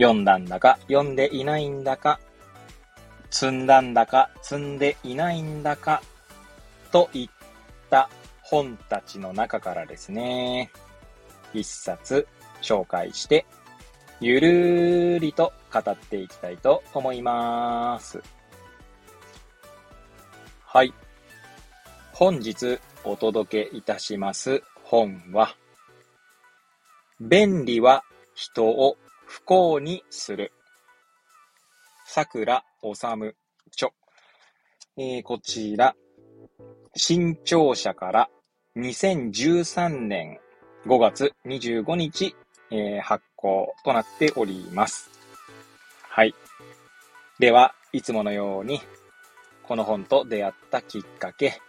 読んだんだか読んでいないんだか、積んだんだか積んでいないんだか、といった本たちの中からですね、一冊紹介して、ゆるーりと語っていきたいと思います。はい。本日お届けいたします本は、便利は人を不幸にする。桜治著。えー、こちら、新潮社から2013年5月25日、えー、発行となっております。はい。では、いつものように、この本と出会ったきっかけ、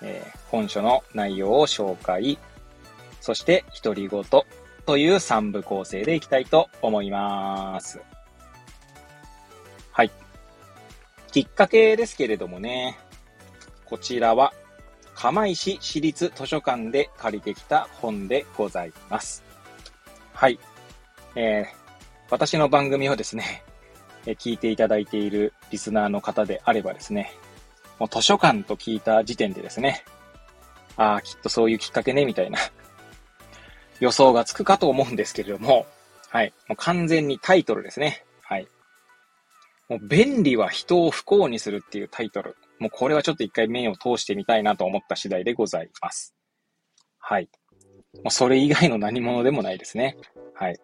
えー、本書の内容を紹介、そして独り言という3部構成でいきたいと思います。はい。きっかけですけれどもね、こちらは釜石市立図書館で借りてきた本でございます。はい。えー、私の番組をですね、え聞いていただいているリスナーの方であればですね、もう図書館と聞いた時点でですね、ああ、きっとそういうきっかけね、みたいな予想がつくかと思うんですけれども、はい。もう完全にタイトルですね。はい。もう便利は人を不幸にするっていうタイトル。もうこれはちょっと一回目を通してみたいなと思った次第でございます。はい。もうそれ以外の何者でもないですね。はい。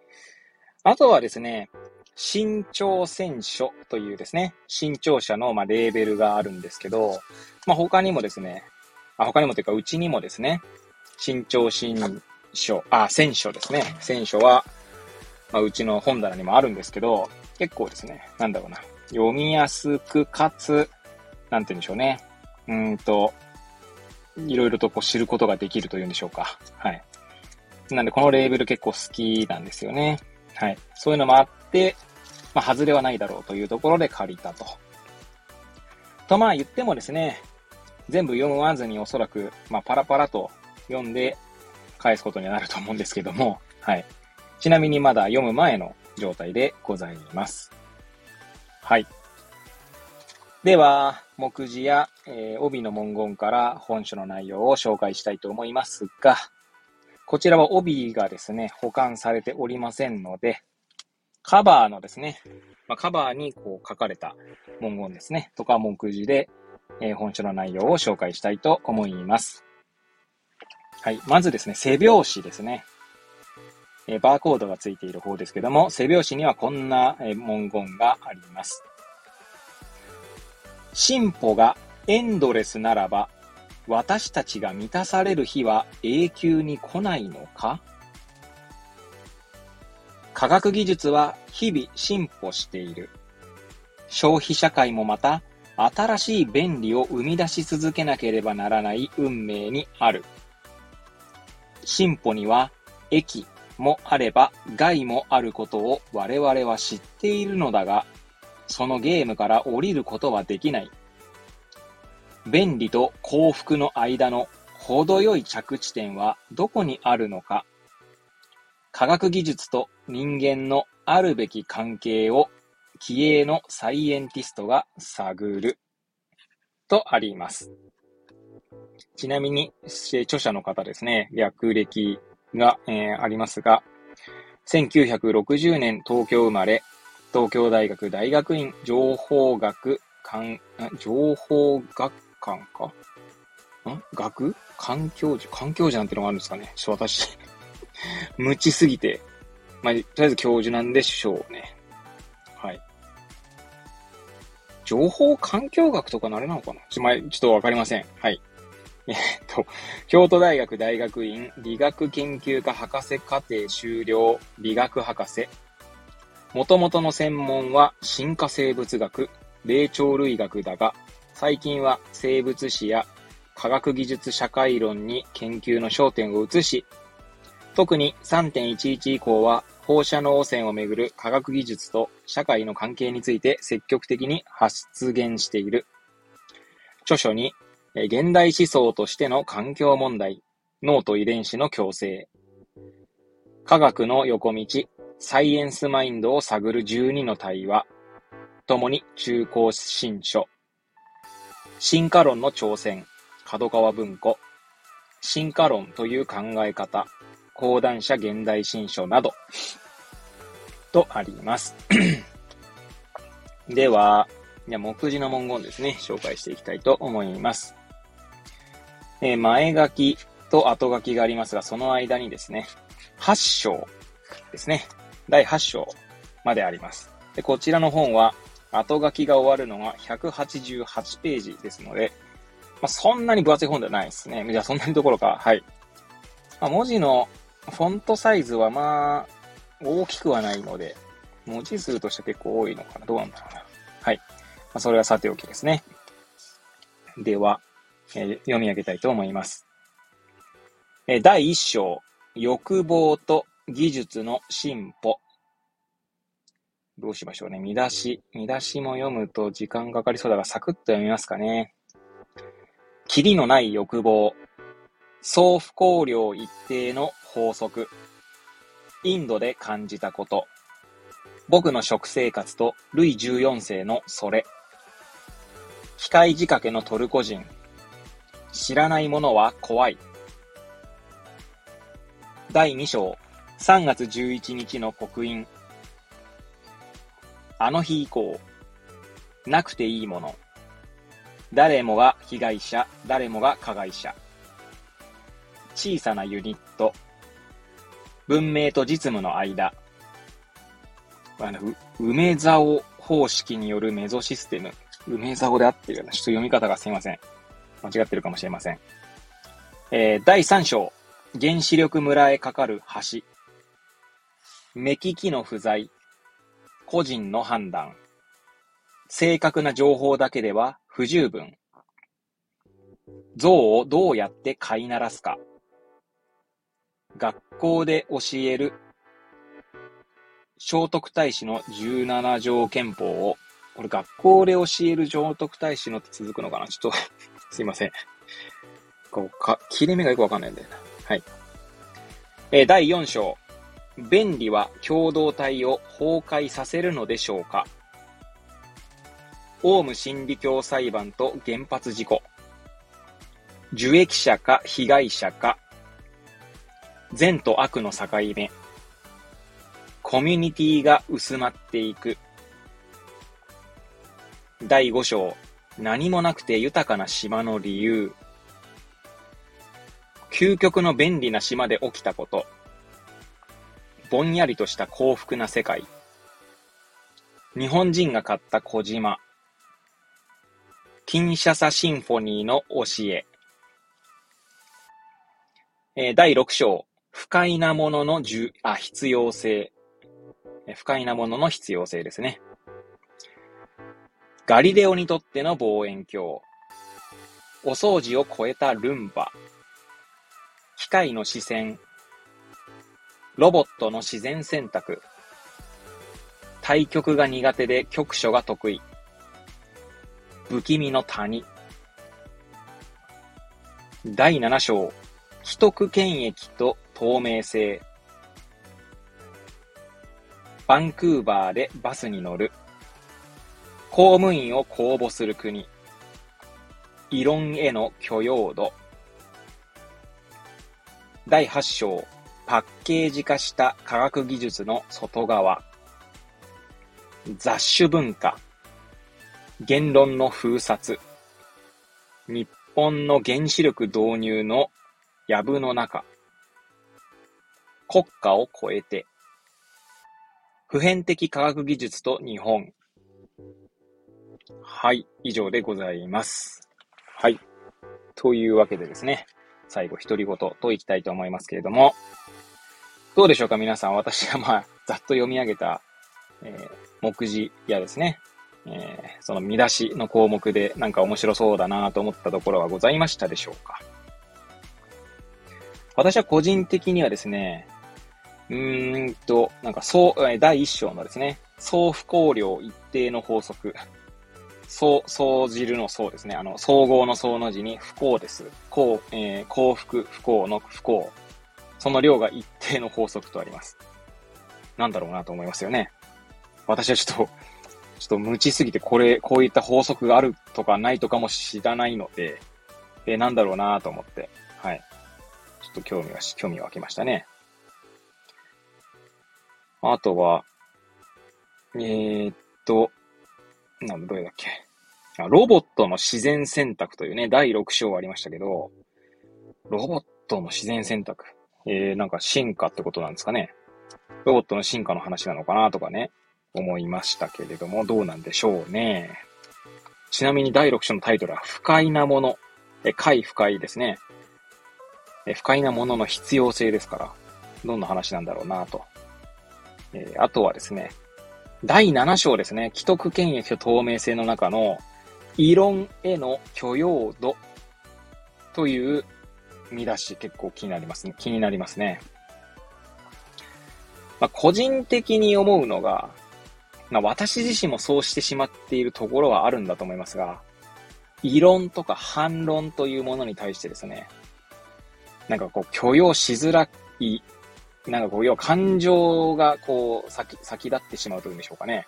あとはですね、新潮選書というですね、新潮社の、ま、レーベルがあるんですけど、まあ、他にもですね、あ他にもというか、うちにもですね、新潮新書、あ、選書ですね。選書は、まあ、うちの本棚にもあるんですけど、結構ですね、なんだろうな、読みやすく、かつ、なんて言うんでしょうね。うんと、いろいろとこう知ることができるというんでしょうか。はい。なんで、このレーベル結構好きなんですよね。はい。そういうのもあって、まあ、外れはないだろうというところで借りたと。と、まあ言ってもですね、全部読まずにおそらく、まあ、パラパラと読んで返すことになると思うんですけども、はい。ちなみにまだ読む前の状態でございます。はい。では、目次や、えー、帯の文言から本書の内容を紹介したいと思いますが、こちらは帯がですね、保管されておりませんので、カバーのですね、まあ、カバーにこう書かれた文言ですね、とか目次で、えー、本書の内容を紹介したいと思います。はい。まずですね、背表紙ですね。え、バーコードがついている方ですけども、背表紙にはこんな、え、文言があります。進歩がエンドレスならば、私たちが満たされる日は永久に来ないのか？科学技術は日々進歩している。消費社会もまた新しい便利を生み出し続けなければならない運命にある。進歩には益もあれば害もあることを我々は知っているのだが、そのゲームから降りることはできない。便利と幸福の間の程よい着地点はどこにあるのか。科学技術と人間のあるべき関係を気鋭のサイエンティストが探る。とあります。ちなみに、著者の方ですね、略歴が、えー、ありますが、1960年東京生まれ、東京大学大学院情報学館、情報学館か？ん？学？環境児環境児なんてのがあるんですかねちょっと私無知すぎて、まあ、とりあえず教授なんでしょうね。はい。情報環境学とかのあれなのかな？ちょ、まあ、ちょっとわかりません。はい。えっと、京都大学大学院理学研究科博士課程修了理学博士元々の専門は進化生物学、霊長類学だが、最近は生物史や科学技術社会論に研究の焦点を移し、特に3.11以降は放射能汚染をめぐる科学技術と社会の関係について積極的に発言している。著書に、現代思想としての環境問題、脳と遺伝子の共生、科学の横道、サイエンスマインドを探る12の対話、ともに中高新書、進化論の挑戦、角川文庫、進化論という考え方、講談社現代新書など、とあります。では、じゃ目次の文言ですね、紹介していきたいと思います。えー、前書きと後書きがありますが、その間にですね、8章ですね。第8章まであります。で、こちらの本は、後書きが終わるのが188ページですので、まあ、そんなに分厚い本ではないですね。じゃあそんなにどころか、はい。まあ、文字のフォントサイズはまあ、大きくはないので、文字数として結構多いのかな。どうなんだろうな。はい。まあ、それはさておきですね。では、え、読み上げたいと思います。え、第1章、欲望と技術の進歩。どうしましょうね。見出し。見出しも読むと時間かかりそうだが、サクッと読みますかね。キリのない欲望。総不幸量一定の法則。インドで感じたこと。僕の食生活とルイ14世のそれ。機械仕掛けのトルコ人。知らないものは怖い。第2章、3月11日の刻印。あの日以降、なくていいもの。誰もが被害者、誰もが加害者。小さなユニット。文明と実務の間。あの、梅沢方式によるメゾシステム。梅沢で合ってるような、ちょっと読み方がすいません。間違ってるかもしれません。えー、第3章。原子力村へかかる橋。目利きの不在。個人の判断。正確な情報だけでは不十分。像をどうやって飼いならすか。学校で教える聖徳太子の17条憲法を、これ学校で教える聖徳太子のって続くのかな？ちょっとすいません。こうか、切れ目がよくわかんないんだよな。はい。えー、第4章。便利は共同体を崩壊させるのでしょうかオウム真理教裁判と原発事故。受益者か被害者か。善と悪の境目。コミュニティが薄まっていく。第5章。何もなくて豊かな島の理由。究極の便利な島で起きたこと。ぼんやりとした幸福な世界。日本人が買った小島。キンシャサシンフォニーの教え。えー、第6章。不快なものの重、あ、必要性。不快なものの必要性ですね。ガリレオにとっての望遠鏡。お掃除を超えたルンバ。機械の視線。ロボットの自然選択。対局が苦手で局所が得意。不気味の谷。第7章。既得権益と透明性。バンクーバーでバスに乗る。公務員を公募する国。異論への許容度。第8章、パッケージ化した科学技術の外側。雑種文化。言論の封殺。日本の原子力導入の藪の中。国家を超えて。普遍的科学技術と日本。はい、以上でございます。はい。というわけでですね。最後、独り言といきたいと思いますけれども、どうでしょうか皆さん。私がまあ、ざっと読み上げた、えー、目次やですね、えー、その見出しの項目でなんか面白そうだなと思ったところはございましたでしょうか私は個人的にはですね、うーんと、なんか、そう、第一章のですね、総不幸量一定の法則。総、総汁の総ですね。あの、総合の総の字に不幸です。幸、えー、幸福、不幸の不幸。その量が一定の法則とあります。なんだろうなと思いますよね。私はちょっと、ちょっと無知すぎてこれ、こういった法則があるとかないとかも知らないので、え、なんだろうなと思って、はい。ちょっと興味が、興味が湧きましたね。あとは、えー、っと、なんだ、どれだっけ。ロボットの自然選択というね、第6章ありましたけど、ロボットの自然選択。えー、なんか進化ってことなんですかね。ロボットの進化の話なのかなとかね、思いましたけれども、どうなんでしょうね。ちなみに第6章のタイトルは、不快なもの。え、快不快ですね。え、不快なものの必要性ですから、どんな話なんだろうなと。えー、あとはですね、第7章ですね、既得権益と透明性の中の、異論への許容度という見出し結構気になりますね。気になりますね。まあ、個人的に思うのが、まあ、私自身もそうしてしまっているところはあるんだと思いますが、異論とか反論というものに対してですね、なんかこう許容しづらいなんかこう、要は感情がこう、先、先立ってしまうというんでしょうかね。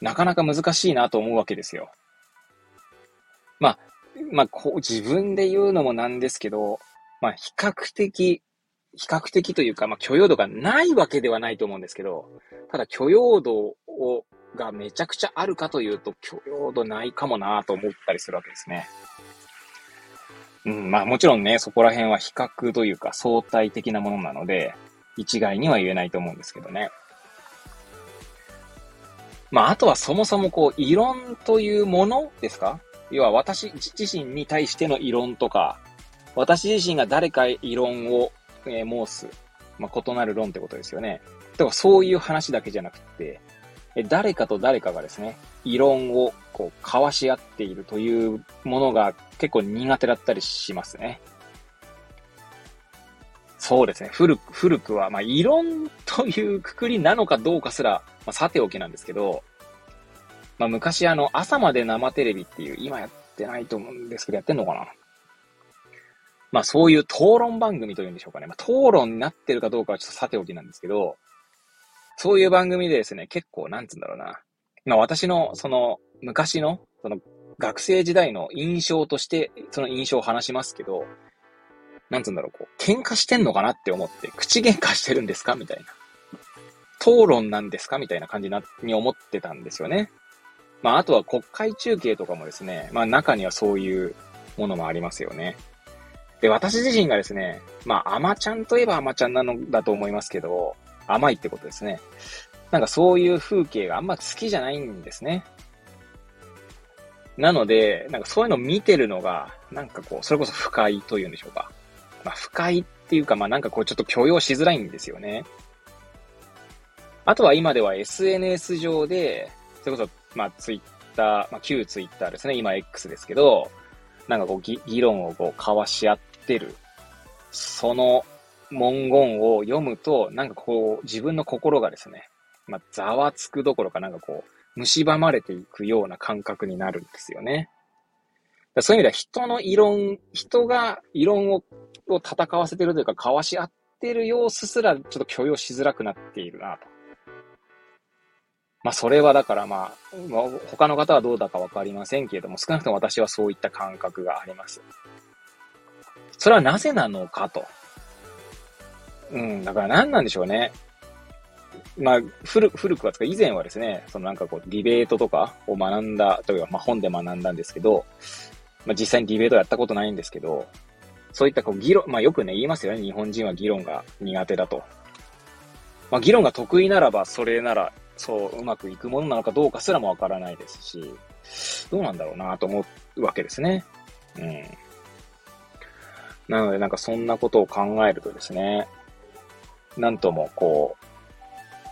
なかなか難しいなと思うわけですよ。まあ、まあ、こう、自分で言うのもなんですけど、まあ、比較的、比較的というか、まあ、許容度がないわけではないと思うんですけど、ただ許容度を、がめちゃくちゃあるかというと、許容度ないかもなと思ったりするわけですね。うん、まあもちろんね、そこら辺は比較というか相対的なものなので、一概には言えないと思うんですけどね。まああとはそもそもこう、異論というものですか？要は私自身に対しての異論とか、私自身が誰か異論を、えー、申す、まあ異なる論ってことですよね。だかそういう話だけじゃなくて、誰かと誰かがですね、異論をこう交わし合っているというものが結構苦手だったりしますね。そうですね。古く、古くは、まあ、異論というくくりなのかどうかすら、まあ、さておきなんですけど、まあ、昔あの、朝まで生テレビっていう、今やってないと思うんですけど、やってんのかなまあ、そういう討論番組というんでしょうかね。まあ、討論になってるかどうかはちょっとさておきなんですけど、そういう番組でですね、結構、なんつうんだろうな。まあ私の、その、昔の、その、学生時代の印象として、その印象を話しますけど、なんつうんだろう、こう、喧嘩してんのかなって思って、口喧嘩してるんですかみたいな。討論なんですかみたいな感じな、に思ってたんですよね。まあ、あとは国会中継とかもですね、まあ中にはそういうものもありますよね。で、私自身がですね、まあ、アマちゃんといえばアマちゃんなのだと思いますけど、甘いってことですね。なんかそういう風景があんま好きじゃないんですね。なので、なんかそういうのを見てるのが、なんかこう、それこそ不快というんでしょうか。まあ不快っていうか、まあなんかこうちょっと許容しづらいんですよね。あとは今では SNS 上で、それこそ、まあツイッター、まあ旧ツイッターですね。今 X ですけど、なんかこう議論をこう交わし合ってる。その文言を読むと、なんかこう、自分の心がですね、まあ、ざわつくどころかなんかこう、蝕まれていくような感覚になるんですよね。そういう意味では人の異論、人が異論をを戦わせてるというか、交わし合ってる様子すらちょっと許容しづらくなっているなと。まあ、それはだからまあ、まあ、他の方はどうだかわかりませんけれども、少なくとも私はそういった感覚があります。それはなぜなのかと。うん、だから何なんでしょうね。まあ、古古くはつか、以前はですね、そのなんかこう、ディベートとかを学んだ、というか、まあ本で学んだんですけど、まあ実際にディベートやったことないんですけど、そういったこう議論、まあよくね、言いますよね。日本人は議論が苦手だと。まあ議論が得意ならば、それなら、そう、うまくいくものなのかどうかすらもわからないですし、どうなんだろうなと思うわけですね。うん。なのでなんかそんなことを考えるとですね、なんともこ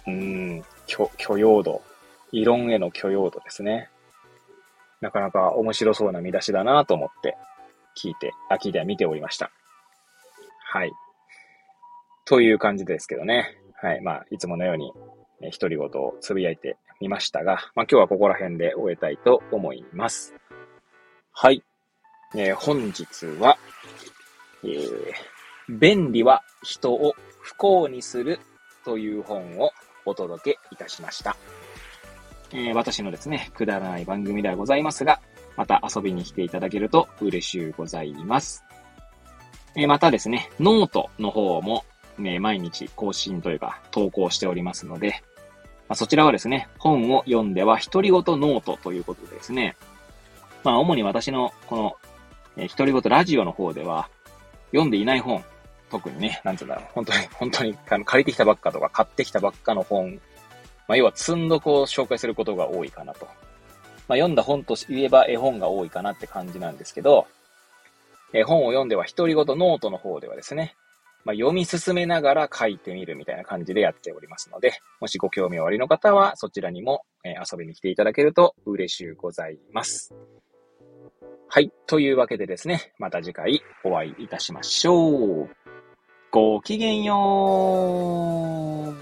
う、うん、許許容度、異論への許容度ですね。なかなか面白そうな見出しだなと思って聞いて、あ、聞いては見ておりました。はい。という感じですけどね。はい。まあ、いつものように、ね、独り言をつぶやいてみましたが、まあ今日はここら辺で終えたいと思います。はい。えー、本日は、えー、便利は人を不幸にするという本をお届けいたしました。えー、私のですね、くだらない番組ではございますが、また遊びに来ていただけると嬉しゅうございます。えー、またですね、ノートの方も、ね、毎日更新というか投稿しておりますので、まあ、そちらはですね、本を読んでは独り言ノートということでですね、まあ主に私のこの、えー、独り言ラジオの方では、読んでいない本、特にね、なんていうんだろう、本当に、本当に借りてきたばっかとか買ってきたばっかの本まあ、要は積んどくを紹介することが多いかなと。まあ、読んだ本と言えば絵本が多いかなって感じなんですけど、絵本を読んでは独り言ノートの方ではですね、まあ、読み進めながら書いてみるみたいな感じでやっておりますので、もしご興味おありの方はそちらにも、え遊びに来ていただけると嬉しゅうございます。はい。というわけでですね、また次回お会いいたしましょう。ごきげんよう。